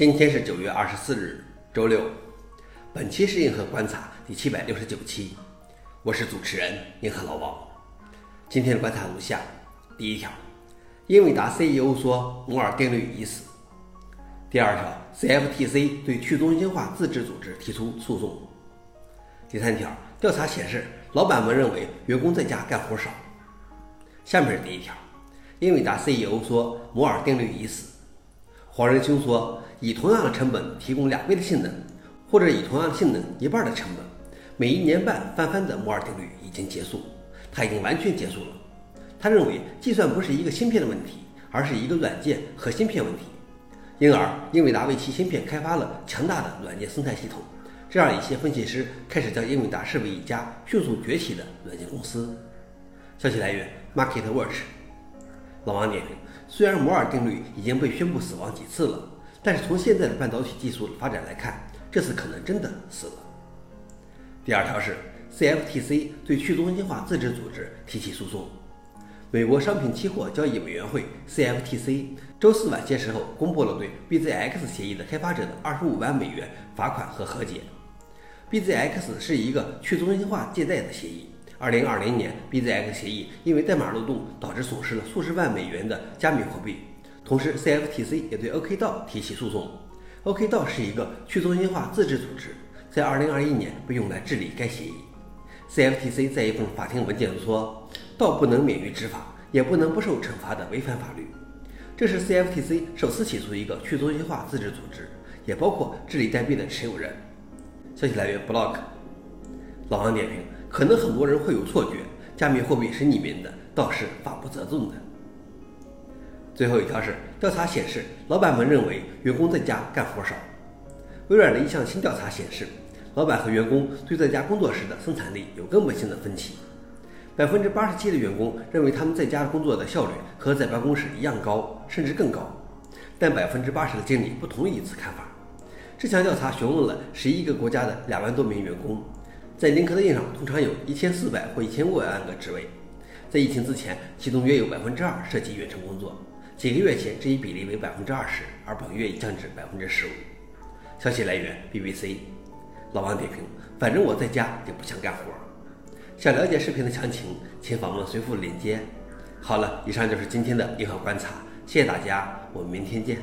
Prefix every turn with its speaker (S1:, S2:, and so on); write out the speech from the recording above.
S1: 今天是九月二十四日，周六。本期是硬核观察第七百六十九期，我是主持人硬核老王。今天的观察如下：第一条，英伟达 CEO 说摩尔定律已死；第二条，CFTC 对去中心化自治组织提出诉讼；第三条，调查显示，老板们认为员工在家干活少。下面是第一条，英伟达 CEO 说摩尔定律已死。黄仁勋说，以同样的成本提供两倍的性能，或者以同样的性能一半的成本，每一年半翻番的摩尔定律已经结束，它已经完全结束了。他认为，计算不是一个芯片的问题，而是一个软件和芯片问题。因而，英伟达为其芯片开发了强大的软件生态系统，这让一些分析师开始将英伟达视为一家迅速崛起的软件公司。消息来源：MarketWatch。老王点。虽然摩尔定律已经被宣布死亡几次了，但是从现在的半导体技术的发展来看，这次可能真的死了。第二条是 CFTC 对去中心化自治组织提起诉讼。美国商品期货交易委员会 CFTC 周四晚些时候公布了对 BZX 协议的开发者的二十五万美元罚款和和解。BZX 是一个去中心化借贷的协议。二零二零年，BZX 协议因为代码漏洞导致损失了数十万美元的加密货币。同时，CFTC 也对 OKDao 提起诉讼。OKDao 是一个去中心化自治组织，在二零二一年被用来治理该协议。CFTC 在一份法庭文件中说道不能免于执法，也不能不受惩罚的违反法律。这是 CFTC 首次起诉一个去中心化自治组织，也包括治理代币的持有人。消息来源：Block。老王点评。可能很多人会有错觉，加密货币是匿名的，倒是法不责众的。最后一条是调查显示，老板们认为员工在家干活少。微软的一项新调查显示，老板和员工对在家工作时的生产力有根本性的分歧。百分之八十七的员工认为他们在家工作的效率和在办公室一样高，甚至更高，但百分之八十的经理不同意此看法。这项调查询问了十一个国家的两万多名员工。在 LinkedIn 上，通常有一千四百或一千五百万个职位。在疫情之前，其中约有百分之二涉及远程工作。几个月前，这一比例为百分之二十，而本月已降至百分之十五。消息来源：BBC。老王点评：反正我在家也不想干活。想了解视频的详情，请访问随附链接。好了，以上就是今天的硬核观察，谢谢大家，我们明天见。